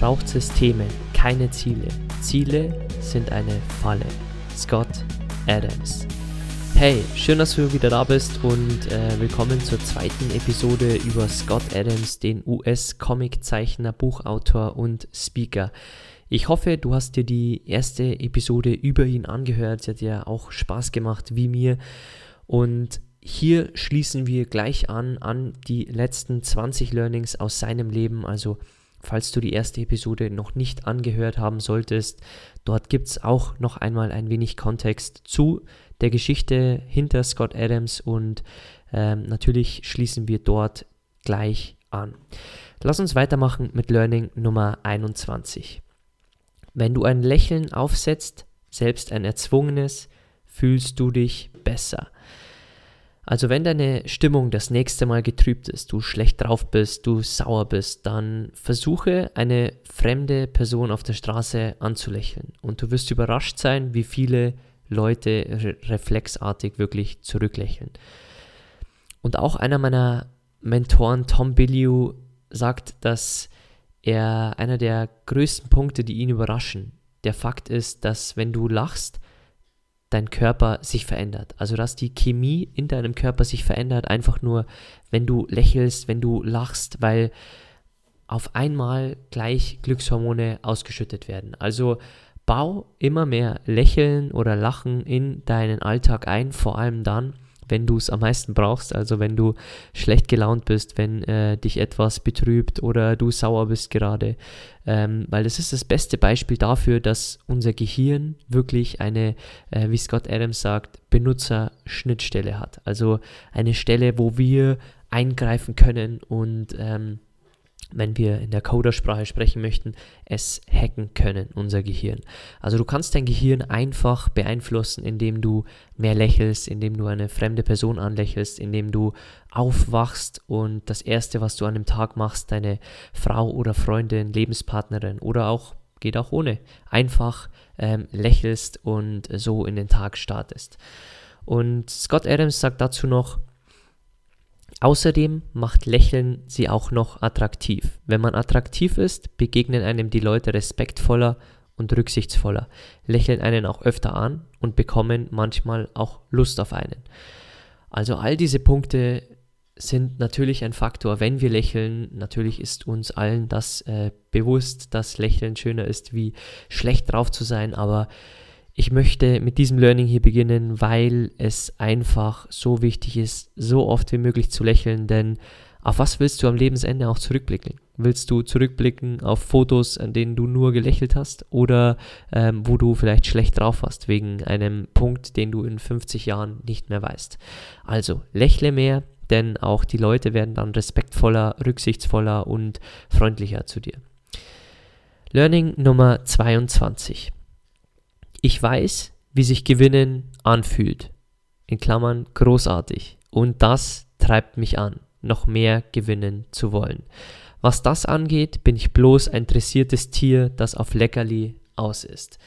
Braucht Systeme, keine Ziele. Ziele sind eine Falle. Scott Adams. Hey, schön, dass du wieder da bist und äh, willkommen zur zweiten Episode über Scott Adams, den US-Comiczeichner, Buchautor und Speaker. Ich hoffe, du hast dir die erste Episode über ihn angehört. Sie hat dir auch Spaß gemacht, wie mir. Und hier schließen wir gleich an an die letzten 20 Learnings aus seinem Leben, also falls du die erste Episode noch nicht angehört haben solltest. Dort gibt es auch noch einmal ein wenig Kontext zu der Geschichte hinter Scott Adams und ähm, natürlich schließen wir dort gleich an. Lass uns weitermachen mit Learning Nummer 21. Wenn du ein Lächeln aufsetzt, selbst ein erzwungenes, fühlst du dich besser. Also wenn deine Stimmung das nächste Mal getrübt ist, du schlecht drauf bist, du sauer bist, dann versuche eine fremde Person auf der Straße anzulächeln und du wirst überrascht sein, wie viele Leute re reflexartig wirklich zurücklächeln. Und auch einer meiner Mentoren, Tom Billiou, sagt, dass er einer der größten Punkte, die ihn überraschen, der Fakt ist, dass wenn du lachst, dein Körper sich verändert. Also dass die Chemie in deinem Körper sich verändert, einfach nur, wenn du lächelst, wenn du lachst, weil auf einmal gleich Glückshormone ausgeschüttet werden. Also bau immer mehr Lächeln oder Lachen in deinen Alltag ein, vor allem dann, wenn du es am meisten brauchst, also wenn du schlecht gelaunt bist, wenn äh, dich etwas betrübt oder du sauer bist gerade, ähm, weil das ist das beste Beispiel dafür, dass unser Gehirn wirklich eine, äh, wie Scott Adams sagt, Benutzerschnittstelle hat, also eine Stelle, wo wir eingreifen können und ähm, wenn wir in der Codersprache sprechen möchten, es hacken können, unser Gehirn. Also du kannst dein Gehirn einfach beeinflussen, indem du mehr lächelst, indem du eine fremde Person anlächelst, indem du aufwachst und das Erste, was du an dem Tag machst, deine Frau oder Freundin, Lebenspartnerin oder auch, geht auch ohne, einfach ähm, lächelst und so in den Tag startest. Und Scott Adams sagt dazu noch, Außerdem macht Lächeln sie auch noch attraktiv. Wenn man attraktiv ist, begegnen einem die Leute respektvoller und rücksichtsvoller, lächeln einen auch öfter an und bekommen manchmal auch Lust auf einen. Also all diese Punkte sind natürlich ein Faktor, wenn wir lächeln. Natürlich ist uns allen das äh, bewusst, dass Lächeln schöner ist, wie schlecht drauf zu sein, aber ich möchte mit diesem Learning hier beginnen, weil es einfach so wichtig ist, so oft wie möglich zu lächeln, denn auf was willst du am Lebensende auch zurückblicken? Willst du zurückblicken auf Fotos, an denen du nur gelächelt hast oder ähm, wo du vielleicht schlecht drauf warst wegen einem Punkt, den du in 50 Jahren nicht mehr weißt? Also lächle mehr, denn auch die Leute werden dann respektvoller, rücksichtsvoller und freundlicher zu dir. Learning Nummer 22. Ich weiß, wie sich Gewinnen anfühlt. In Klammern großartig. Und das treibt mich an, noch mehr gewinnen zu wollen. Was das angeht, bin ich bloß ein dressiertes Tier, das auf Leckerli aus ist.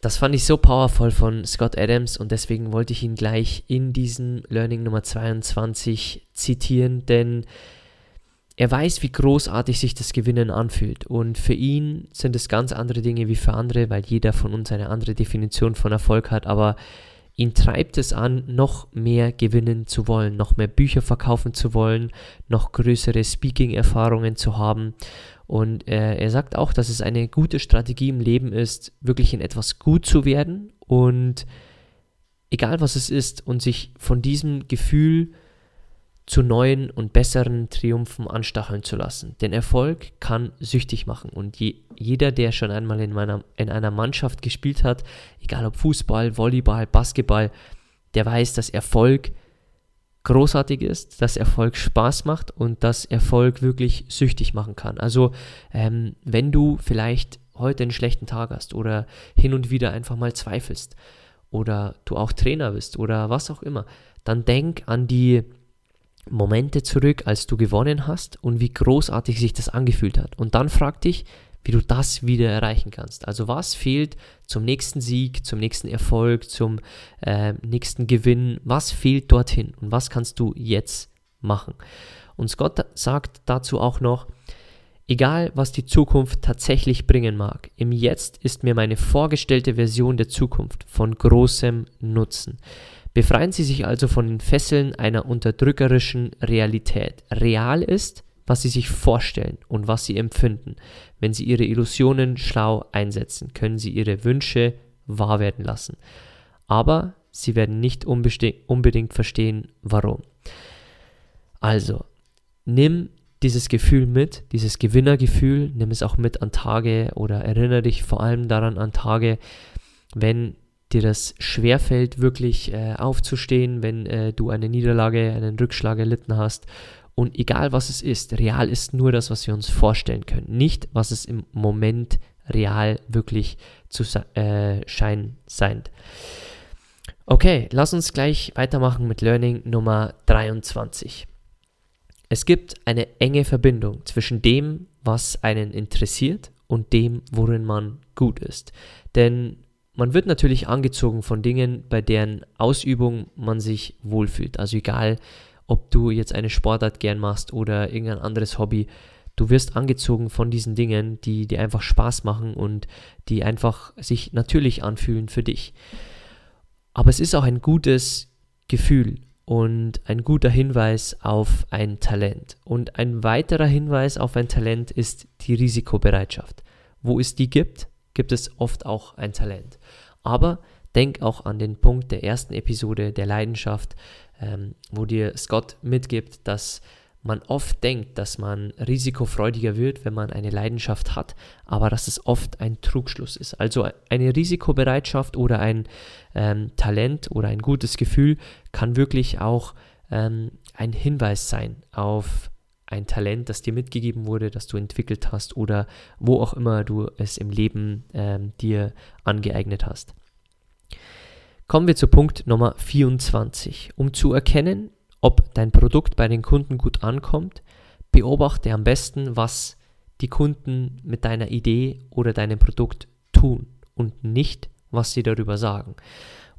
Das fand ich so powerful von Scott Adams und deswegen wollte ich ihn gleich in diesem Learning Nummer 22 zitieren, denn er weiß, wie großartig sich das Gewinnen anfühlt. Und für ihn sind es ganz andere Dinge wie für andere, weil jeder von uns eine andere Definition von Erfolg hat. Aber ihn treibt es an, noch mehr gewinnen zu wollen, noch mehr Bücher verkaufen zu wollen, noch größere Speaking-Erfahrungen zu haben. Und äh, er sagt auch, dass es eine gute Strategie im Leben ist, wirklich in etwas gut zu werden und egal was es ist und sich von diesem Gefühl zu neuen und besseren Triumphen anstacheln zu lassen. Denn Erfolg kann süchtig machen und je, jeder, der schon einmal in, meiner, in einer Mannschaft gespielt hat, egal ob Fußball, Volleyball, Basketball, der weiß, dass Erfolg großartig ist, dass Erfolg Spaß macht und dass Erfolg wirklich süchtig machen kann. Also ähm, wenn du vielleicht heute einen schlechten Tag hast oder hin und wieder einfach mal zweifelst oder du auch Trainer bist oder was auch immer, dann denk an die Momente zurück, als du gewonnen hast und wie großartig sich das angefühlt hat. Und dann frag dich, wie du das wieder erreichen kannst. Also was fehlt zum nächsten Sieg, zum nächsten Erfolg, zum äh, nächsten Gewinn? Was fehlt dorthin und was kannst du jetzt machen? Und Scott sagt dazu auch noch, egal was die Zukunft tatsächlich bringen mag, im Jetzt ist mir meine vorgestellte Version der Zukunft von großem Nutzen. Befreien Sie sich also von den Fesseln einer unterdrückerischen Realität. Real ist, was Sie sich vorstellen und was Sie empfinden. Wenn Sie Ihre Illusionen schlau einsetzen, können Sie Ihre Wünsche wahr werden lassen. Aber Sie werden nicht unbedingt verstehen, warum. Also, nimm dieses Gefühl mit, dieses Gewinnergefühl, nimm es auch mit an Tage oder erinnere dich vor allem daran an Tage, wenn dir das schwerfällt, wirklich äh, aufzustehen, wenn äh, du eine Niederlage, einen Rückschlag erlitten hast und egal was es ist, real ist nur das, was wir uns vorstellen können, nicht was es im Moment real wirklich zu äh, scheinen scheint. Okay, lass uns gleich weitermachen mit Learning Nummer 23. Es gibt eine enge Verbindung zwischen dem, was einen interessiert und dem, worin man gut ist. Denn man wird natürlich angezogen von Dingen, bei deren Ausübung man sich wohlfühlt. Also egal, ob du jetzt eine Sportart gern machst oder irgendein anderes Hobby. Du wirst angezogen von diesen Dingen, die dir einfach Spaß machen und die einfach sich natürlich anfühlen für dich. Aber es ist auch ein gutes Gefühl und ein guter Hinweis auf ein Talent. Und ein weiterer Hinweis auf ein Talent ist die Risikobereitschaft. Wo es die gibt, gibt es oft auch ein Talent. Aber denk auch an den Punkt der ersten Episode der Leidenschaft, ähm, wo dir Scott mitgibt, dass man oft denkt, dass man risikofreudiger wird, wenn man eine Leidenschaft hat, aber dass es oft ein Trugschluss ist. Also eine Risikobereitschaft oder ein ähm, Talent oder ein gutes Gefühl kann wirklich auch ähm, ein Hinweis sein auf ein Talent, das dir mitgegeben wurde, das du entwickelt hast oder wo auch immer du es im Leben ähm, dir angeeignet hast. Kommen wir zu Punkt Nummer 24. Um zu erkennen, ob dein Produkt bei den Kunden gut ankommt, beobachte am besten, was die Kunden mit deiner Idee oder deinem Produkt tun und nicht, was sie darüber sagen.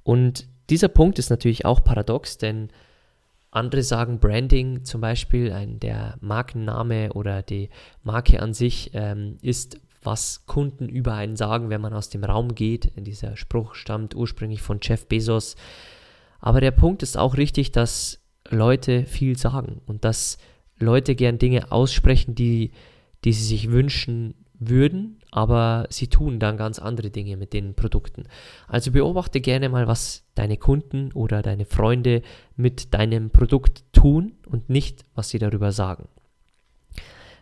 Und dieser Punkt ist natürlich auch paradox, denn andere sagen Branding zum Beispiel, ein, der Markenname oder die Marke an sich ähm, ist was Kunden über einen sagen, wenn man aus dem Raum geht. Dieser Spruch stammt ursprünglich von Jeff Bezos. Aber der Punkt ist auch richtig, dass Leute viel sagen und dass Leute gern Dinge aussprechen, die, die sie sich wünschen würden, aber sie tun dann ganz andere Dinge mit den Produkten. Also beobachte gerne mal, was deine Kunden oder deine Freunde mit deinem Produkt tun und nicht, was sie darüber sagen.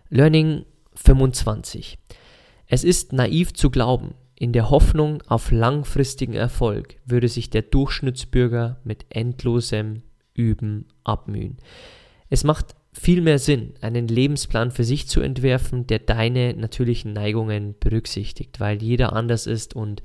Learning 25. Es ist naiv zu glauben, in der Hoffnung auf langfristigen Erfolg würde sich der Durchschnittsbürger mit endlosem Üben abmühen. Es macht viel mehr Sinn, einen Lebensplan für sich zu entwerfen, der deine natürlichen Neigungen berücksichtigt, weil jeder anders ist und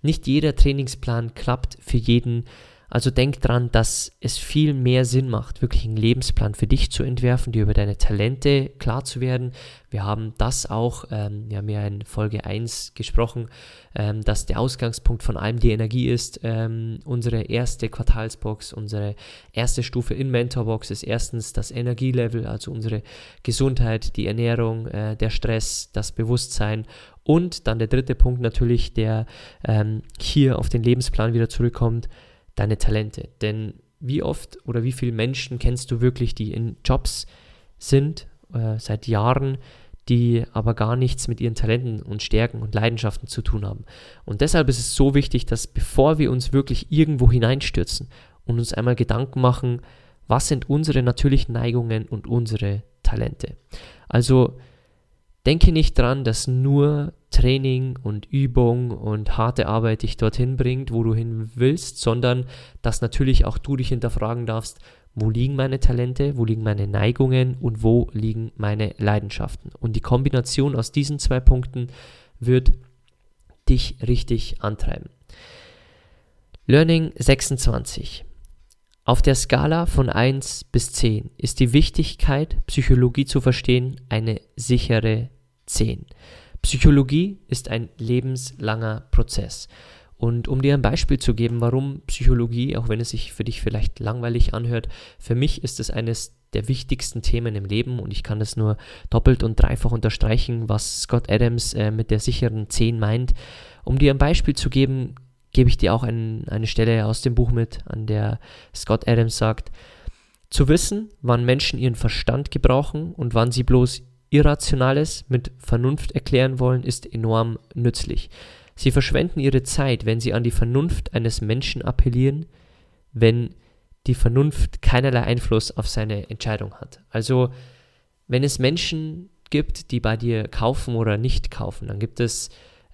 nicht jeder Trainingsplan klappt für jeden also denk dran, dass es viel mehr Sinn macht, wirklich einen Lebensplan für dich zu entwerfen, dir über deine Talente klar zu werden. Wir haben das auch, ähm, wir haben ja in Folge 1 gesprochen, ähm, dass der Ausgangspunkt von allem die Energie ist. Ähm, unsere erste Quartalsbox, unsere erste Stufe in Mentorbox ist erstens das Energielevel, also unsere Gesundheit, die Ernährung, äh, der Stress, das Bewusstsein und dann der dritte Punkt natürlich, der ähm, hier auf den Lebensplan wieder zurückkommt, deine Talente. Denn wie oft oder wie viele Menschen kennst du wirklich, die in Jobs sind äh, seit Jahren, die aber gar nichts mit ihren Talenten und Stärken und Leidenschaften zu tun haben. Und deshalb ist es so wichtig, dass bevor wir uns wirklich irgendwo hineinstürzen und uns einmal Gedanken machen, was sind unsere natürlichen Neigungen und unsere Talente. Also denke nicht dran, dass nur Training und Übung und harte Arbeit dich dorthin bringt, wo du hin willst, sondern dass natürlich auch du dich hinterfragen darfst, wo liegen meine Talente, wo liegen meine Neigungen und wo liegen meine Leidenschaften. Und die Kombination aus diesen zwei Punkten wird dich richtig antreiben. Learning 26. Auf der Skala von 1 bis 10 ist die Wichtigkeit, Psychologie zu verstehen, eine sichere 10. Psychologie ist ein lebenslanger Prozess. Und um dir ein Beispiel zu geben, warum Psychologie, auch wenn es sich für dich vielleicht langweilig anhört, für mich ist es eines der wichtigsten Themen im Leben und ich kann das nur doppelt und dreifach unterstreichen, was Scott Adams äh, mit der sicheren 10 meint. Um dir ein Beispiel zu geben, gebe ich dir auch ein, eine Stelle aus dem Buch mit, an der Scott Adams sagt, zu wissen, wann Menschen ihren Verstand gebrauchen und wann sie bloß Irrationales mit Vernunft erklären wollen, ist enorm nützlich. Sie verschwenden ihre Zeit, wenn sie an die Vernunft eines Menschen appellieren, wenn die Vernunft keinerlei Einfluss auf seine Entscheidung hat. Also wenn es Menschen gibt, die bei dir kaufen oder nicht kaufen, dann gibt es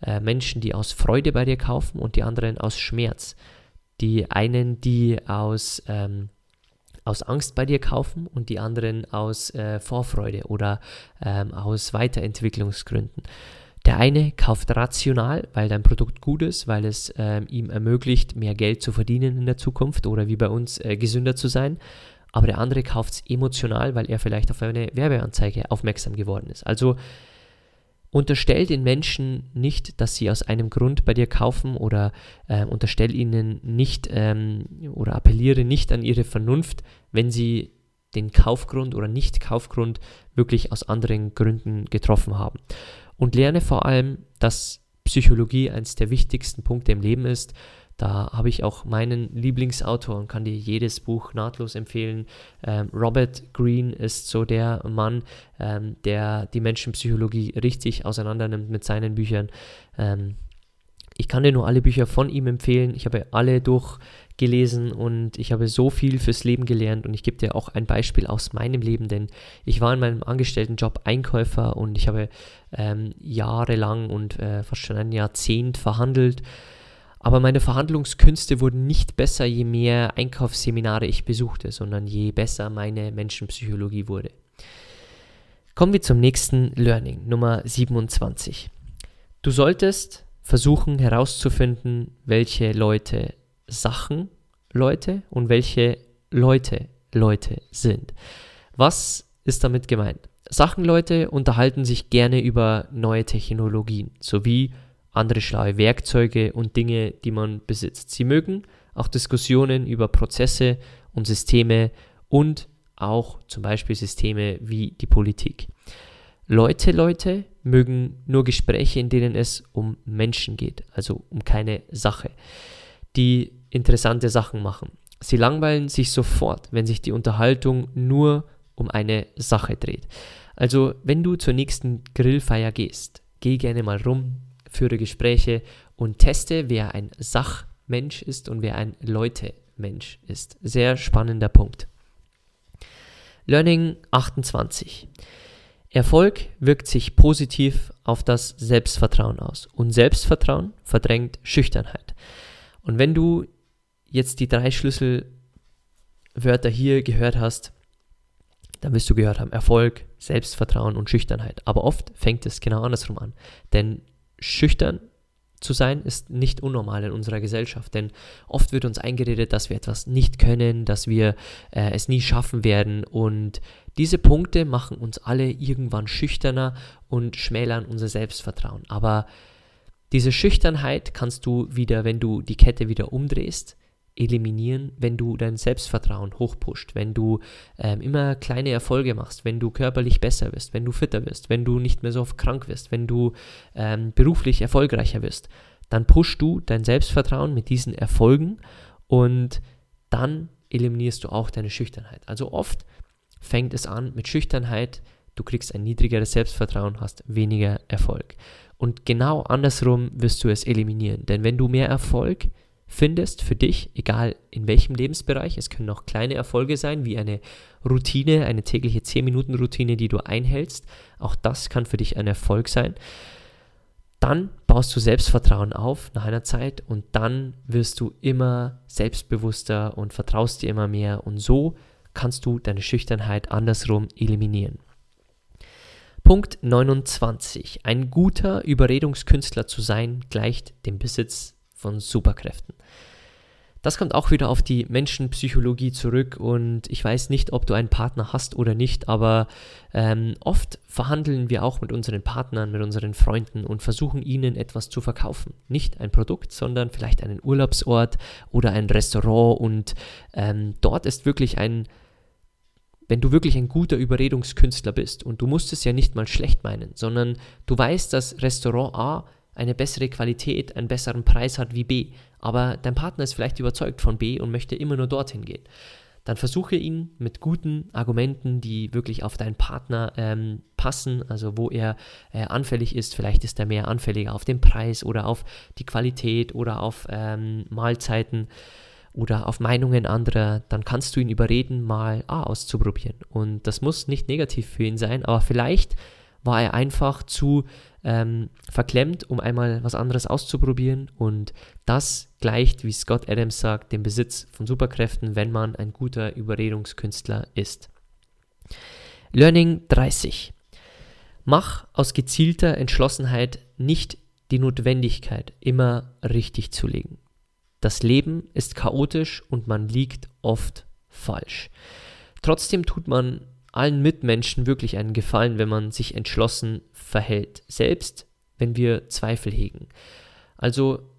äh, Menschen, die aus Freude bei dir kaufen und die anderen aus Schmerz. Die einen, die aus, ähm, aus Angst bei dir kaufen und die anderen aus äh, Vorfreude oder ähm, aus Weiterentwicklungsgründen. Der eine kauft rational, weil dein Produkt gut ist, weil es äh, ihm ermöglicht, mehr Geld zu verdienen in der Zukunft oder wie bei uns äh, gesünder zu sein. Aber der andere kauft es emotional, weil er vielleicht auf eine Werbeanzeige aufmerksam geworden ist. Also unterstell den Menschen nicht, dass sie aus einem Grund bei dir kaufen oder äh, unterstell ihnen nicht ähm, oder appelliere nicht an ihre Vernunft, wenn sie den Kaufgrund oder Nicht-Kaufgrund wirklich aus anderen Gründen getroffen haben und lerne vor allem, dass Psychologie eines der wichtigsten Punkte im Leben ist. Da habe ich auch meinen Lieblingsautor und kann dir jedes Buch nahtlos empfehlen. Ähm, Robert Greene ist so der Mann, ähm, der die Menschenpsychologie richtig auseinandernimmt mit seinen Büchern. Ähm, ich kann dir nur alle Bücher von ihm empfehlen. Ich habe alle durch gelesen und ich habe so viel fürs Leben gelernt und ich gebe dir auch ein Beispiel aus meinem Leben, denn ich war in meinem Angestelltenjob Einkäufer und ich habe ähm, jahrelang und äh, fast schon ein Jahrzehnt verhandelt. Aber meine Verhandlungskünste wurden nicht besser, je mehr Einkaufsseminare ich besuchte, sondern je besser meine Menschenpsychologie wurde. Kommen wir zum nächsten Learning, Nummer 27. Du solltest versuchen herauszufinden, welche Leute Sachen Leute und welche Leute Leute sind. Was ist damit gemeint? Sachenleute unterhalten sich gerne über neue Technologien sowie andere schlaue Werkzeuge und Dinge, die man besitzt. Sie mögen auch Diskussionen über Prozesse und Systeme und auch zum Beispiel Systeme wie die Politik. Leute, Leute mögen nur Gespräche, in denen es um Menschen geht, also um keine Sache die interessante Sachen machen. Sie langweilen sich sofort, wenn sich die Unterhaltung nur um eine Sache dreht. Also, wenn du zur nächsten Grillfeier gehst, geh gerne mal rum, führe Gespräche und teste, wer ein Sachmensch ist und wer ein Leute-Mensch ist. Sehr spannender Punkt. Learning 28. Erfolg wirkt sich positiv auf das Selbstvertrauen aus und Selbstvertrauen verdrängt Schüchternheit. Und wenn du jetzt die drei Schlüsselwörter hier gehört hast, dann wirst du gehört haben, Erfolg, Selbstvertrauen und Schüchternheit. Aber oft fängt es genau andersrum an. Denn schüchtern zu sein ist nicht unnormal in unserer Gesellschaft, denn oft wird uns eingeredet, dass wir etwas nicht können, dass wir äh, es nie schaffen werden und diese Punkte machen uns alle irgendwann schüchterner und schmälern unser Selbstvertrauen. Aber diese Schüchternheit kannst du wieder, wenn du die Kette wieder umdrehst, eliminieren, wenn du dein Selbstvertrauen hochpusht, wenn du ähm, immer kleine Erfolge machst, wenn du körperlich besser wirst, wenn du fitter wirst, wenn du nicht mehr so oft krank wirst, wenn du ähm, beruflich erfolgreicher wirst, dann pushst du dein Selbstvertrauen mit diesen Erfolgen und dann eliminierst du auch deine Schüchternheit. Also oft fängt es an mit Schüchternheit, du kriegst ein niedrigeres Selbstvertrauen, hast weniger Erfolg. Und genau andersrum wirst du es eliminieren. Denn wenn du mehr Erfolg findest für dich, egal in welchem Lebensbereich, es können auch kleine Erfolge sein, wie eine Routine, eine tägliche 10-Minuten-Routine, die du einhältst, auch das kann für dich ein Erfolg sein, dann baust du Selbstvertrauen auf nach einer Zeit und dann wirst du immer selbstbewusster und vertraust dir immer mehr und so kannst du deine Schüchternheit andersrum eliminieren. Punkt 29. Ein guter Überredungskünstler zu sein gleicht dem Besitz von Superkräften. Das kommt auch wieder auf die Menschenpsychologie zurück und ich weiß nicht, ob du einen Partner hast oder nicht, aber ähm, oft verhandeln wir auch mit unseren Partnern, mit unseren Freunden und versuchen ihnen etwas zu verkaufen. Nicht ein Produkt, sondern vielleicht einen Urlaubsort oder ein Restaurant und ähm, dort ist wirklich ein wenn du wirklich ein guter Überredungskünstler bist und du musst es ja nicht mal schlecht meinen, sondern du weißt, dass Restaurant A eine bessere Qualität, einen besseren Preis hat wie B, aber dein Partner ist vielleicht überzeugt von B und möchte immer nur dorthin gehen. Dann versuche ihn mit guten Argumenten, die wirklich auf deinen Partner ähm, passen, also wo er äh, anfällig ist. Vielleicht ist er mehr anfälliger auf den Preis oder auf die Qualität oder auf ähm, Mahlzeiten oder auf Meinungen anderer, dann kannst du ihn überreden, mal A auszuprobieren. Und das muss nicht negativ für ihn sein, aber vielleicht war er einfach zu ähm, verklemmt, um einmal was anderes auszuprobieren. Und das gleicht, wie Scott Adams sagt, dem Besitz von Superkräften, wenn man ein guter Überredungskünstler ist. Learning 30. Mach aus gezielter Entschlossenheit nicht die Notwendigkeit, immer richtig zu liegen. Das Leben ist chaotisch und man liegt oft falsch. Trotzdem tut man allen Mitmenschen wirklich einen Gefallen, wenn man sich entschlossen verhält, selbst wenn wir Zweifel hegen. Also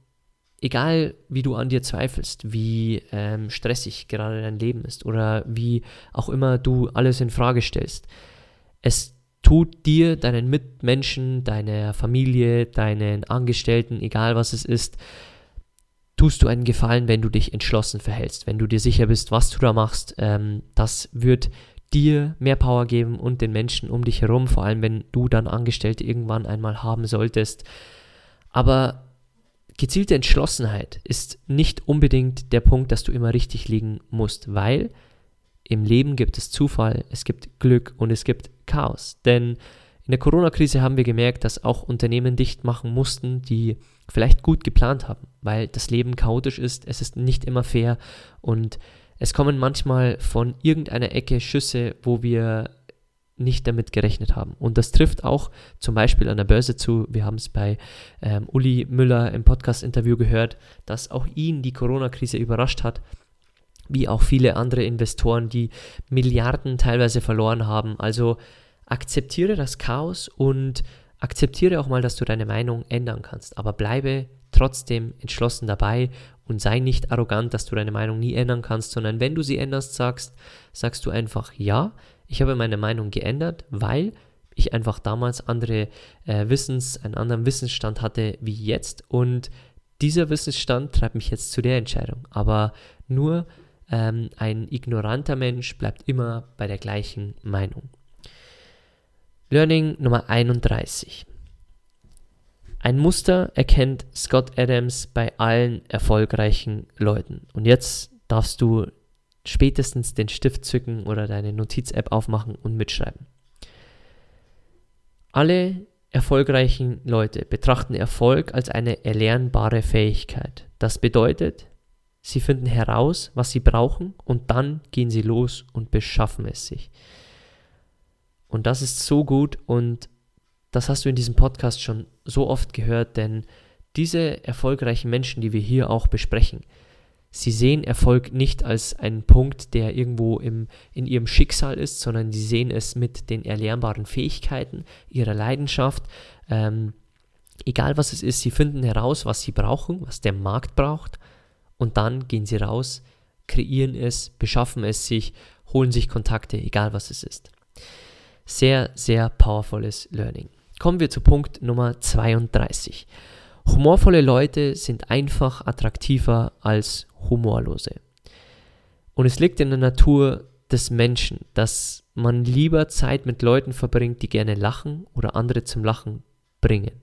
egal wie du an dir zweifelst, wie ähm, stressig gerade dein Leben ist oder wie auch immer du alles in Frage stellst, es tut dir, deinen Mitmenschen, deiner Familie, deinen Angestellten, egal was es ist, tust du einen Gefallen, wenn du dich entschlossen verhältst, wenn du dir sicher bist, was du da machst. Ähm, das wird dir mehr Power geben und den Menschen um dich herum, vor allem wenn du dann Angestellte irgendwann einmal haben solltest. Aber gezielte Entschlossenheit ist nicht unbedingt der Punkt, dass du immer richtig liegen musst, weil im Leben gibt es Zufall, es gibt Glück und es gibt Chaos. Denn in der Corona-Krise haben wir gemerkt, dass auch Unternehmen dicht machen mussten, die vielleicht gut geplant haben, weil das Leben chaotisch ist, es ist nicht immer fair und es kommen manchmal von irgendeiner Ecke Schüsse, wo wir nicht damit gerechnet haben. Und das trifft auch zum Beispiel an der Börse zu. Wir haben es bei ähm, Uli Müller im Podcast-Interview gehört, dass auch ihn die Corona-Krise überrascht hat, wie auch viele andere Investoren, die Milliarden teilweise verloren haben. Also akzeptiere das Chaos und akzeptiere auch mal, dass du deine Meinung ändern kannst, aber bleibe trotzdem entschlossen dabei und sei nicht arrogant, dass du deine Meinung nie ändern kannst, sondern wenn du sie änderst, sagst, sagst du einfach ja, ich habe meine Meinung geändert, weil ich einfach damals andere äh, Wissens, einen anderen Wissensstand hatte wie jetzt und dieser Wissensstand treibt mich jetzt zu der Entscheidung. Aber nur ähm, ein ignoranter Mensch bleibt immer bei der gleichen Meinung. Learning Nummer 31. Ein Muster erkennt Scott Adams bei allen erfolgreichen Leuten. Und jetzt darfst du spätestens den Stift zücken oder deine Notiz-App aufmachen und mitschreiben. Alle erfolgreichen Leute betrachten Erfolg als eine erlernbare Fähigkeit. Das bedeutet, sie finden heraus, was sie brauchen und dann gehen sie los und beschaffen es sich. Und das ist so gut und das hast du in diesem Podcast schon so oft gehört, denn diese erfolgreichen Menschen, die wir hier auch besprechen, sie sehen Erfolg nicht als einen Punkt, der irgendwo im, in ihrem Schicksal ist, sondern sie sehen es mit den erlernbaren Fähigkeiten, ihrer Leidenschaft. Ähm, egal was es ist, sie finden heraus, was sie brauchen, was der Markt braucht, und dann gehen sie raus, kreieren es, beschaffen es sich, holen sich Kontakte, egal was es ist. Sehr, sehr powervolles Learning. Kommen wir zu Punkt Nummer 32. Humorvolle Leute sind einfach attraktiver als humorlose. Und es liegt in der Natur des Menschen, dass man lieber Zeit mit Leuten verbringt, die gerne lachen oder andere zum Lachen bringen.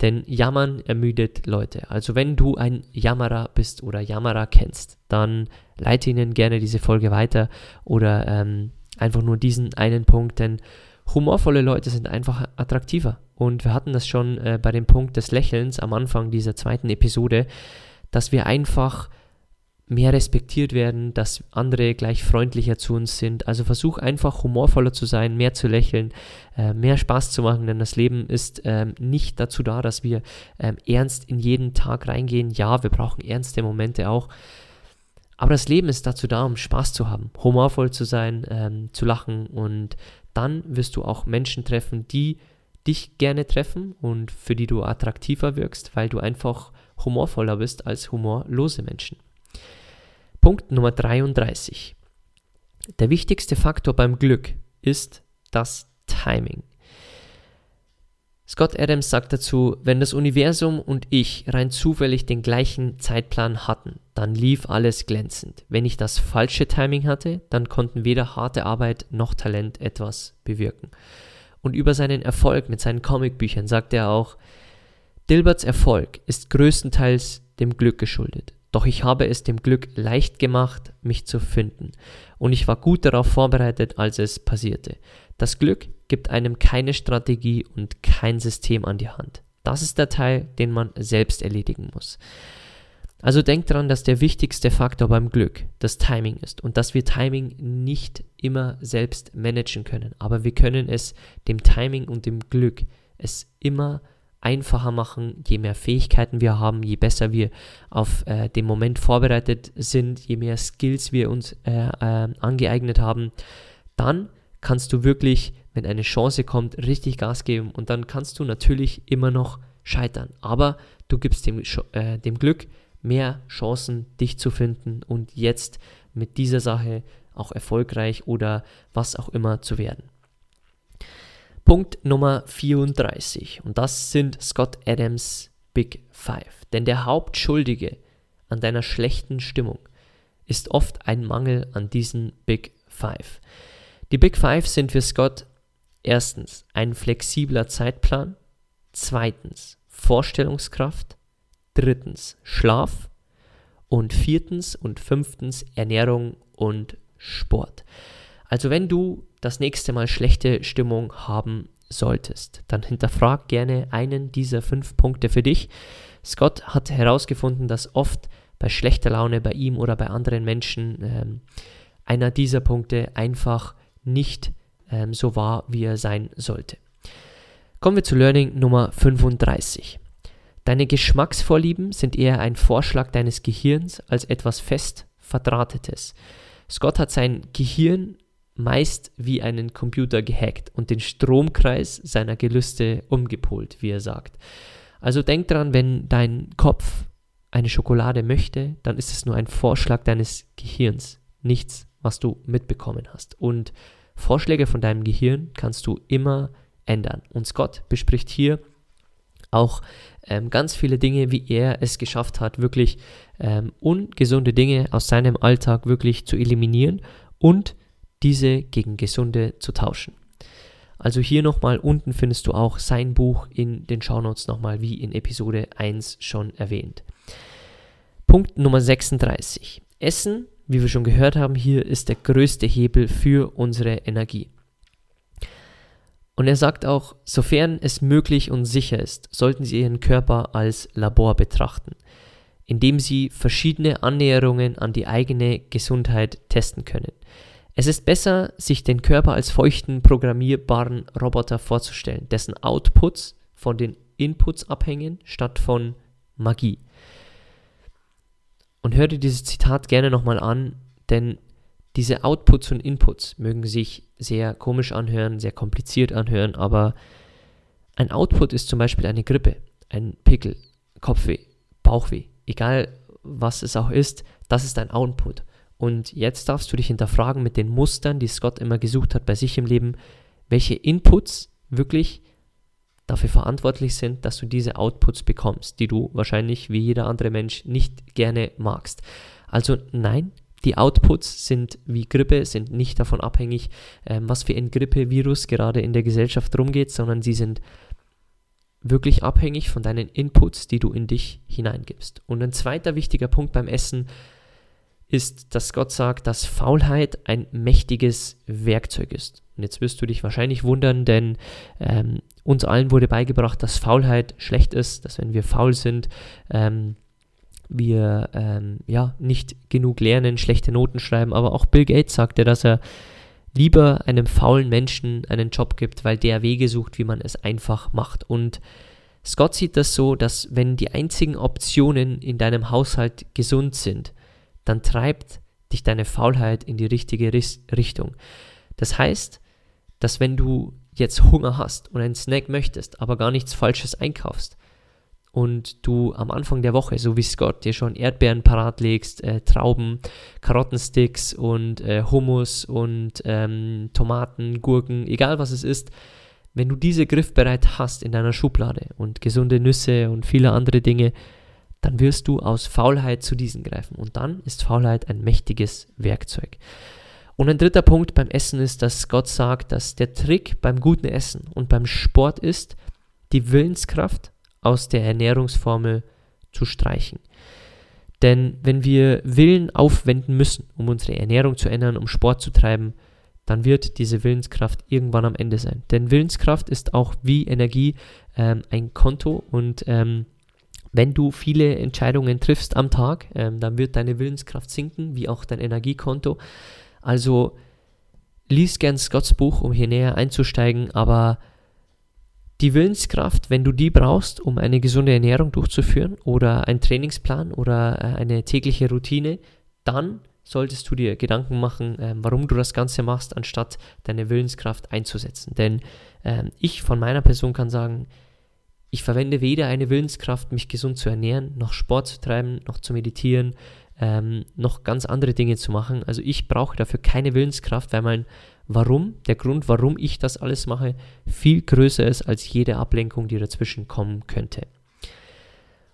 Denn Jammern ermüdet Leute. Also wenn du ein Jammerer bist oder Jammerer kennst, dann leite ihnen gerne diese Folge weiter oder ähm, einfach nur diesen einen Punkt, denn humorvolle Leute sind einfach attraktiver. Und wir hatten das schon äh, bei dem Punkt des Lächelns am Anfang dieser zweiten Episode, dass wir einfach mehr respektiert werden, dass andere gleich freundlicher zu uns sind. Also versuch einfach humorvoller zu sein, mehr zu lächeln, äh, mehr Spaß zu machen, denn das Leben ist ähm, nicht dazu da, dass wir ähm, ernst in jeden Tag reingehen. Ja, wir brauchen ernste Momente auch. Aber das Leben ist dazu da, um Spaß zu haben, humorvoll zu sein, ähm, zu lachen und dann wirst du auch Menschen treffen, die dich gerne treffen und für die du attraktiver wirkst, weil du einfach humorvoller bist als humorlose Menschen. Punkt Nummer 33. Der wichtigste Faktor beim Glück ist das Timing. Scott Adams sagt dazu, wenn das Universum und ich rein zufällig den gleichen Zeitplan hatten, dann lief alles glänzend. Wenn ich das falsche Timing hatte, dann konnten weder harte Arbeit noch Talent etwas bewirken. Und über seinen Erfolg mit seinen Comicbüchern sagt er auch, Dilberts Erfolg ist größtenteils dem Glück geschuldet. Doch ich habe es dem Glück leicht gemacht, mich zu finden. Und ich war gut darauf vorbereitet, als es passierte. Das Glück gibt einem keine Strategie und kein System an die Hand. Das ist der Teil, den man selbst erledigen muss. Also denkt daran, dass der wichtigste Faktor beim Glück das Timing ist und dass wir Timing nicht immer selbst managen können. Aber wir können es dem Timing und dem Glück es immer einfacher machen, je mehr Fähigkeiten wir haben, je besser wir auf äh, den Moment vorbereitet sind, je mehr Skills wir uns äh, äh, angeeignet haben, dann kannst du wirklich, wenn eine Chance kommt, richtig Gas geben und dann kannst du natürlich immer noch scheitern. Aber du gibst dem, äh, dem Glück mehr Chancen, dich zu finden und jetzt mit dieser Sache auch erfolgreich oder was auch immer zu werden. Punkt Nummer 34 und das sind Scott Adams Big Five. Denn der Hauptschuldige an deiner schlechten Stimmung ist oft ein Mangel an diesen Big Five. Die Big Five sind für Scott erstens ein flexibler Zeitplan, zweitens Vorstellungskraft, drittens Schlaf und viertens und fünftens Ernährung und Sport. Also wenn du das nächste Mal schlechte Stimmung haben solltest, dann hinterfrag gerne einen dieser fünf Punkte für dich. Scott hat herausgefunden, dass oft bei schlechter Laune bei ihm oder bei anderen Menschen ähm, einer dieser Punkte einfach nicht ähm, so war, wie er sein sollte. Kommen wir zu Learning Nummer 35. Deine Geschmacksvorlieben sind eher ein Vorschlag deines Gehirns als etwas fest verdrahtetes. Scott hat sein Gehirn meist wie einen Computer gehackt und den Stromkreis seiner Gelüste umgepolt, wie er sagt. Also denk dran, wenn dein Kopf eine Schokolade möchte, dann ist es nur ein Vorschlag deines Gehirns, nichts, was du mitbekommen hast. Und Vorschläge von deinem Gehirn kannst du immer ändern. Und Scott bespricht hier auch ähm, ganz viele Dinge, wie er es geschafft hat, wirklich ähm, ungesunde Dinge aus seinem Alltag wirklich zu eliminieren und diese gegen gesunde zu tauschen. Also hier nochmal unten findest du auch sein Buch in den Shownotes nochmal wie in Episode 1 schon erwähnt. Punkt Nummer 36. Essen, wie wir schon gehört haben, hier ist der größte Hebel für unsere Energie. Und er sagt auch, sofern es möglich und sicher ist, sollten Sie Ihren Körper als Labor betrachten, indem Sie verschiedene Annäherungen an die eigene Gesundheit testen können. Es ist besser, sich den Körper als feuchten, programmierbaren Roboter vorzustellen, dessen Outputs von den Inputs abhängen, statt von Magie. Und hör dir dieses Zitat gerne nochmal an, denn diese Outputs und Inputs mögen sich sehr komisch anhören, sehr kompliziert anhören, aber ein Output ist zum Beispiel eine Grippe, ein Pickel, Kopfweh, Bauchweh, egal was es auch ist, das ist ein Output. Und jetzt darfst du dich hinterfragen mit den Mustern, die Scott immer gesucht hat bei sich im Leben, welche Inputs wirklich dafür verantwortlich sind, dass du diese Outputs bekommst, die du wahrscheinlich wie jeder andere Mensch nicht gerne magst. Also nein, die Outputs sind wie Grippe, sind nicht davon abhängig, ähm, was für ein Grippevirus gerade in der Gesellschaft rumgeht, sondern sie sind wirklich abhängig von deinen Inputs, die du in dich hineingibst. Und ein zweiter wichtiger Punkt beim Essen ist, dass Gott sagt, dass Faulheit ein mächtiges Werkzeug ist. Und jetzt wirst du dich wahrscheinlich wundern, denn ähm, uns allen wurde beigebracht, dass Faulheit schlecht ist, dass wenn wir faul sind, ähm, wir ähm, ja nicht genug lernen, schlechte Noten schreiben, aber auch Bill Gates sagte, dass er lieber einem faulen Menschen einen Job gibt, weil der Wege sucht, wie man es einfach macht. Und Scott sieht das so, dass wenn die einzigen Optionen in deinem Haushalt gesund sind, dann treibt dich deine Faulheit in die richtige Richtung. Das heißt, dass wenn du jetzt Hunger hast und einen Snack möchtest, aber gar nichts Falsches einkaufst, und du am Anfang der Woche, so wie Scott, dir schon Erdbeeren parat legst, äh, Trauben, Karottensticks und äh, Hummus und ähm, Tomaten, Gurken, egal was es ist, wenn du diese griffbereit hast in deiner Schublade und gesunde Nüsse und viele andere Dinge, dann wirst du aus Faulheit zu diesen greifen. Und dann ist Faulheit ein mächtiges Werkzeug. Und ein dritter Punkt beim Essen ist, dass Gott sagt, dass der Trick beim guten Essen und beim Sport ist, die Willenskraft aus der Ernährungsformel zu streichen. Denn wenn wir Willen aufwenden müssen, um unsere Ernährung zu ändern, um Sport zu treiben, dann wird diese Willenskraft irgendwann am Ende sein. Denn Willenskraft ist auch wie Energie ähm, ein Konto und ähm, wenn du viele Entscheidungen triffst am Tag, ähm, dann wird deine Willenskraft sinken, wie auch dein Energiekonto. Also lies gern Scotts Buch, um hier näher einzusteigen, aber die Willenskraft, wenn du die brauchst, um eine gesunde Ernährung durchzuführen oder einen Trainingsplan oder äh, eine tägliche Routine, dann solltest du dir Gedanken machen, äh, warum du das Ganze machst, anstatt deine Willenskraft einzusetzen. Denn äh, ich von meiner Person kann sagen, ich verwende weder eine Willenskraft, mich gesund zu ernähren, noch Sport zu treiben, noch zu meditieren, ähm, noch ganz andere Dinge zu machen. Also ich brauche dafür keine Willenskraft, weil mein Warum, der Grund, warum ich das alles mache, viel größer ist als jede Ablenkung, die dazwischen kommen könnte.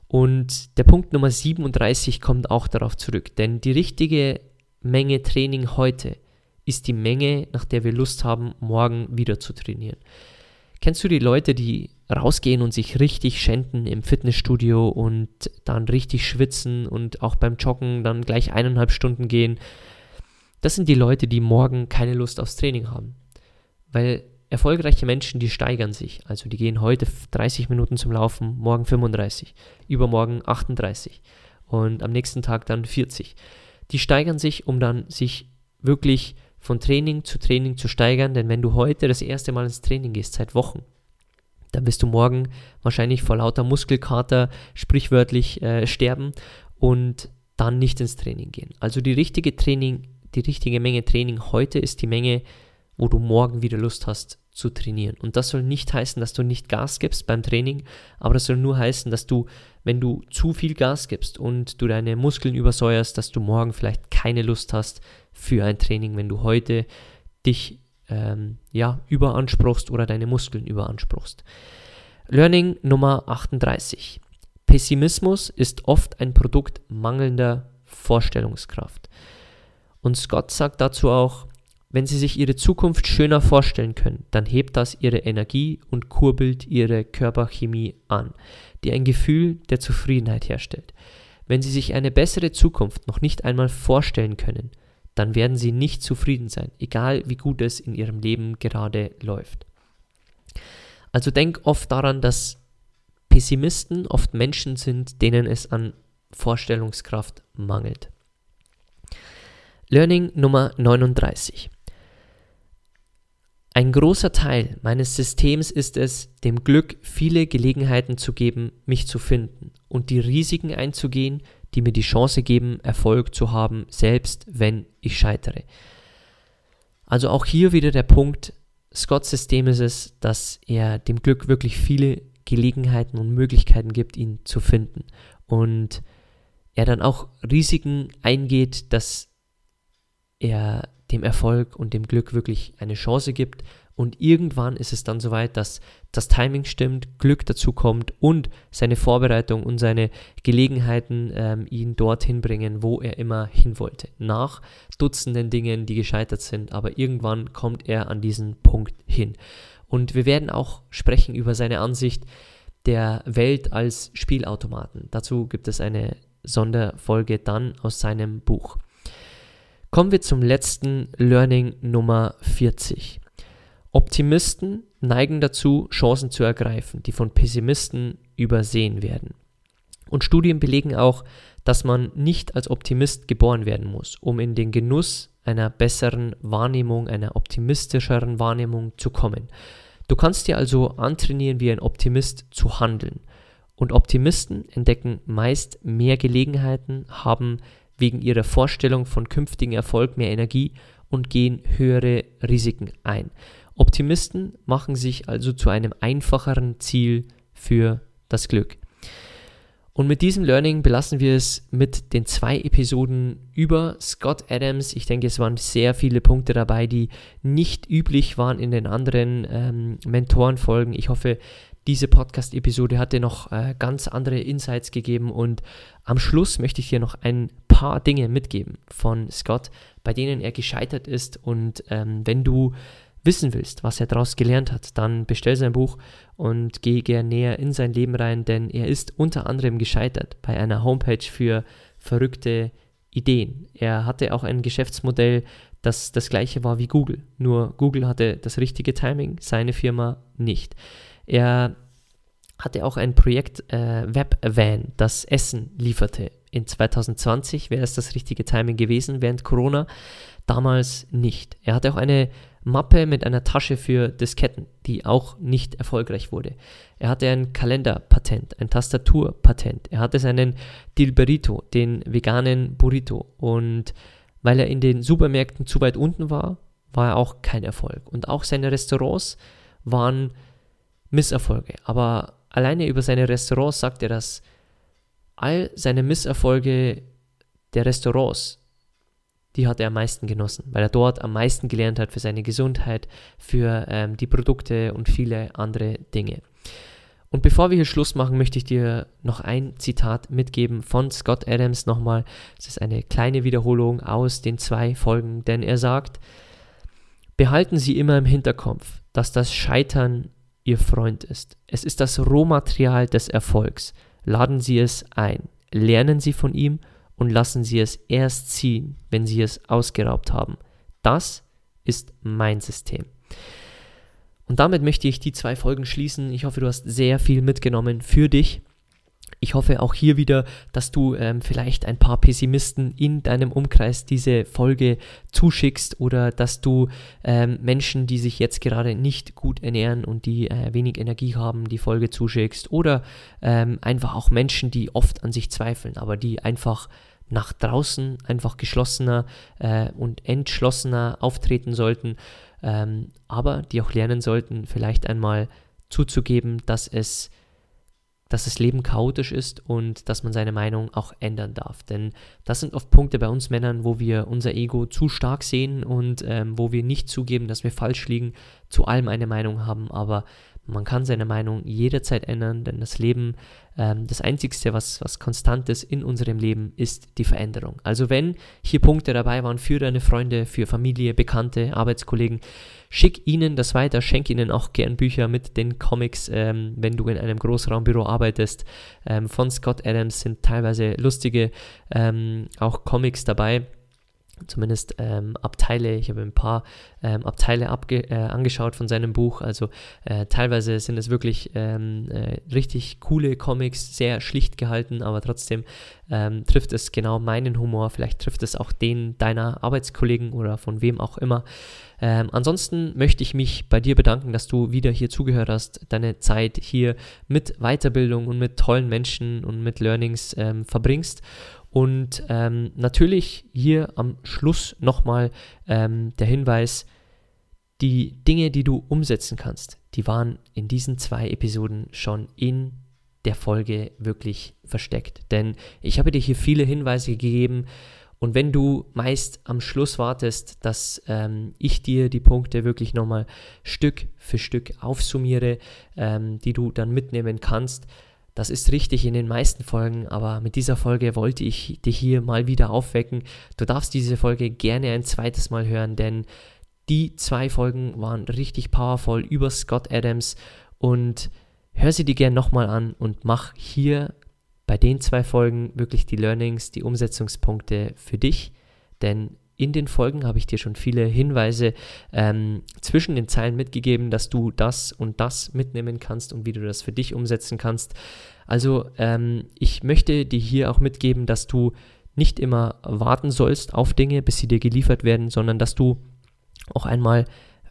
Und der Punkt Nummer 37 kommt auch darauf zurück, denn die richtige Menge Training heute ist die Menge, nach der wir Lust haben, morgen wieder zu trainieren. Kennst du die Leute, die rausgehen und sich richtig schänden im Fitnessstudio und dann richtig schwitzen und auch beim Joggen dann gleich eineinhalb Stunden gehen das sind die Leute, die morgen keine Lust aufs Training haben. Weil erfolgreiche Menschen, die steigern sich. Also die gehen heute 30 Minuten zum Laufen, morgen 35, übermorgen 38 und am nächsten Tag dann 40. Die steigern sich, um dann sich wirklich von Training zu Training zu steigern, denn wenn du heute das erste Mal ins Training gehst, seit Wochen, dann wirst du morgen wahrscheinlich vor lauter Muskelkater sprichwörtlich äh, sterben und dann nicht ins Training gehen. Also die richtige Training die richtige Menge Training heute ist die Menge, wo du morgen wieder Lust hast zu trainieren. Und das soll nicht heißen, dass du nicht Gas gibst beim Training, aber das soll nur heißen, dass du, wenn du zu viel Gas gibst und du deine Muskeln übersäuerst, dass du morgen vielleicht keine Lust hast für ein Training, wenn du heute dich ähm, ja, überanspruchst oder deine Muskeln überanspruchst. Learning Nummer 38. Pessimismus ist oft ein Produkt mangelnder Vorstellungskraft. Und Scott sagt dazu auch, wenn Sie sich Ihre Zukunft schöner vorstellen können, dann hebt das Ihre Energie und kurbelt Ihre Körperchemie an, die ein Gefühl der Zufriedenheit herstellt. Wenn Sie sich eine bessere Zukunft noch nicht einmal vorstellen können, dann werden Sie nicht zufrieden sein, egal wie gut es in Ihrem Leben gerade läuft. Also denk oft daran, dass Pessimisten oft Menschen sind, denen es an Vorstellungskraft mangelt. Learning Nummer 39. Ein großer Teil meines Systems ist es, dem Glück viele Gelegenheiten zu geben, mich zu finden und die Risiken einzugehen, die mir die Chance geben, Erfolg zu haben, selbst wenn ich scheitere. Also auch hier wieder der Punkt, Scotts System ist es, dass er dem Glück wirklich viele Gelegenheiten und Möglichkeiten gibt, ihn zu finden. Und er dann auch Risiken eingeht, dass er dem Erfolg und dem Glück wirklich eine Chance gibt. Und irgendwann ist es dann soweit, dass das Timing stimmt, Glück dazu kommt und seine Vorbereitung und seine Gelegenheiten ähm, ihn dorthin bringen, wo er immer hin wollte. Nach Dutzenden Dingen, die gescheitert sind, aber irgendwann kommt er an diesen Punkt hin. Und wir werden auch sprechen über seine Ansicht der Welt als Spielautomaten. Dazu gibt es eine Sonderfolge dann aus seinem Buch. Kommen wir zum letzten Learning Nummer 40. Optimisten neigen dazu, Chancen zu ergreifen, die von Pessimisten übersehen werden. Und Studien belegen auch, dass man nicht als Optimist geboren werden muss, um in den Genuss einer besseren Wahrnehmung, einer optimistischeren Wahrnehmung zu kommen. Du kannst dir also antrainieren, wie ein Optimist zu handeln. Und Optimisten entdecken meist mehr Gelegenheiten, haben wegen ihrer Vorstellung von künftigen Erfolg mehr Energie und gehen höhere Risiken ein. Optimisten machen sich also zu einem einfacheren Ziel für das Glück. Und mit diesem Learning belassen wir es mit den zwei Episoden über Scott Adams. Ich denke, es waren sehr viele Punkte dabei, die nicht üblich waren in den anderen ähm, Mentorenfolgen. Ich hoffe, diese Podcast-Episode hat dir noch äh, ganz andere Insights gegeben und am Schluss möchte ich dir noch ein paar Dinge mitgeben von Scott, bei denen er gescheitert ist und ähm, wenn du wissen willst, was er daraus gelernt hat, dann bestell sein Buch und geh gerne näher in sein Leben rein, denn er ist unter anderem gescheitert bei einer Homepage für verrückte Ideen. Er hatte auch ein Geschäftsmodell, das das gleiche war wie Google, nur Google hatte das richtige Timing, seine Firma nicht. Er hatte auch ein Projekt äh, WebVan, das Essen lieferte. In 2020 wäre es das richtige Timing gewesen, während Corona damals nicht. Er hatte auch eine Mappe mit einer Tasche für Disketten, die auch nicht erfolgreich wurde. Er hatte ein Kalenderpatent, ein Tastaturpatent. Er hatte seinen Dilberito, den veganen Burrito. Und weil er in den Supermärkten zu weit unten war, war er auch kein Erfolg. Und auch seine Restaurants waren Misserfolge. Aber alleine über seine Restaurants sagt er, dass all seine Misserfolge der Restaurants die hat er am meisten genossen, weil er dort am meisten gelernt hat für seine Gesundheit, für ähm, die Produkte und viele andere Dinge. Und bevor wir hier Schluss machen, möchte ich dir noch ein Zitat mitgeben von Scott Adams nochmal. Es ist eine kleine Wiederholung aus den zwei Folgen, denn er sagt, behalten Sie immer im Hinterkopf, dass das Scheitern Ihr Freund ist. Es ist das Rohmaterial des Erfolgs. Laden Sie es ein, lernen Sie von ihm und lassen Sie es erst ziehen, wenn Sie es ausgeraubt haben. Das ist mein System. Und damit möchte ich die zwei Folgen schließen. Ich hoffe, du hast sehr viel mitgenommen für dich. Ich hoffe auch hier wieder, dass du ähm, vielleicht ein paar Pessimisten in deinem Umkreis diese Folge zuschickst oder dass du ähm, Menschen, die sich jetzt gerade nicht gut ernähren und die äh, wenig Energie haben, die Folge zuschickst oder ähm, einfach auch Menschen, die oft an sich zweifeln, aber die einfach nach draußen einfach geschlossener äh, und entschlossener auftreten sollten, ähm, aber die auch lernen sollten, vielleicht einmal zuzugeben, dass es dass das Leben chaotisch ist und dass man seine Meinung auch ändern darf. Denn das sind oft Punkte bei uns Männern, wo wir unser Ego zu stark sehen und ähm, wo wir nicht zugeben, dass wir falsch liegen, zu allem eine Meinung haben, aber man kann seine Meinung jederzeit ändern, denn das Leben, ähm, das Einzige, was, was konstant ist in unserem Leben, ist die Veränderung. Also wenn hier Punkte dabei waren für deine Freunde, für Familie, Bekannte, Arbeitskollegen, schick ihnen das weiter, schenk ihnen auch gern Bücher mit den Comics, ähm, wenn du in einem Großraumbüro arbeitest. Ähm, von Scott Adams sind teilweise lustige ähm, auch Comics dabei zumindest ähm, Abteile, ich habe ein paar ähm, Abteile abge, äh, angeschaut von seinem Buch, also äh, teilweise sind es wirklich ähm, äh, richtig coole Comics, sehr schlicht gehalten, aber trotzdem ähm, trifft es genau meinen Humor, vielleicht trifft es auch den deiner Arbeitskollegen oder von wem auch immer. Ähm, ansonsten möchte ich mich bei dir bedanken, dass du wieder hier zugehört hast, deine Zeit hier mit Weiterbildung und mit tollen Menschen und mit Learnings ähm, verbringst und ähm, natürlich hier am Schluss nochmal ähm, der Hinweis, die Dinge, die du umsetzen kannst, die waren in diesen zwei Episoden schon in der Folge wirklich versteckt. Denn ich habe dir hier viele Hinweise gegeben und wenn du meist am Schluss wartest, dass ähm, ich dir die Punkte wirklich nochmal Stück für Stück aufsummiere, ähm, die du dann mitnehmen kannst, das ist richtig in den meisten Folgen, aber mit dieser Folge wollte ich dich hier mal wieder aufwecken. Du darfst diese Folge gerne ein zweites Mal hören, denn die zwei Folgen waren richtig powerful über Scott Adams und hör sie dir gerne nochmal an und mach hier bei den zwei Folgen wirklich die Learnings, die Umsetzungspunkte für dich, denn in den Folgen habe ich dir schon viele Hinweise ähm, zwischen den Zeilen mitgegeben, dass du das und das mitnehmen kannst und wie du das für dich umsetzen kannst. Also ähm, ich möchte dir hier auch mitgeben, dass du nicht immer warten sollst auf Dinge, bis sie dir geliefert werden, sondern dass du auch einmal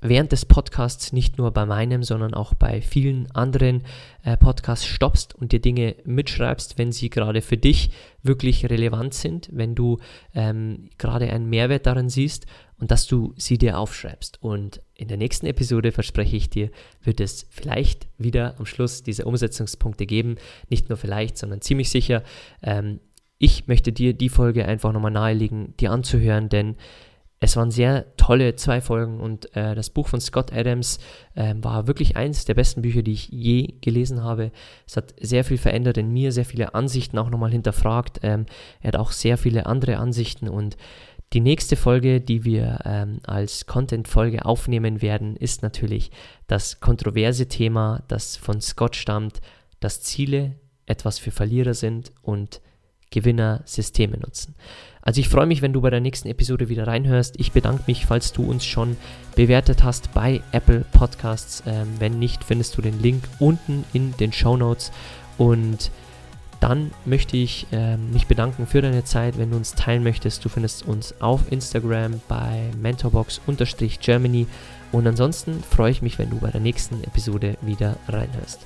während des Podcasts nicht nur bei meinem, sondern auch bei vielen anderen äh, Podcasts stoppst und dir Dinge mitschreibst, wenn sie gerade für dich wirklich relevant sind, wenn du ähm, gerade einen Mehrwert darin siehst und dass du sie dir aufschreibst. Und in der nächsten Episode, verspreche ich dir, wird es vielleicht wieder am Schluss diese Umsetzungspunkte geben. Nicht nur vielleicht, sondern ziemlich sicher. Ähm, ich möchte dir die Folge einfach nochmal nahelegen, dir anzuhören, denn es waren sehr tolle zwei Folgen und äh, das Buch von Scott Adams äh, war wirklich eins der besten Bücher, die ich je gelesen habe. Es hat sehr viel verändert in mir, sehr viele Ansichten auch nochmal hinterfragt. Ähm, er hat auch sehr viele andere Ansichten und die nächste Folge, die wir ähm, als Content-Folge aufnehmen werden, ist natürlich das kontroverse Thema, das von Scott stammt, dass Ziele etwas für Verlierer sind und Gewinner Systeme nutzen. Also ich freue mich, wenn du bei der nächsten Episode wieder reinhörst. Ich bedanke mich, falls du uns schon bewertet hast bei Apple Podcasts. Ähm, wenn nicht, findest du den Link unten in den Show Notes. Und dann möchte ich äh, mich bedanken für deine Zeit, wenn du uns teilen möchtest. Du findest uns auf Instagram bei mentorbox-germany. Und ansonsten freue ich mich, wenn du bei der nächsten Episode wieder reinhörst.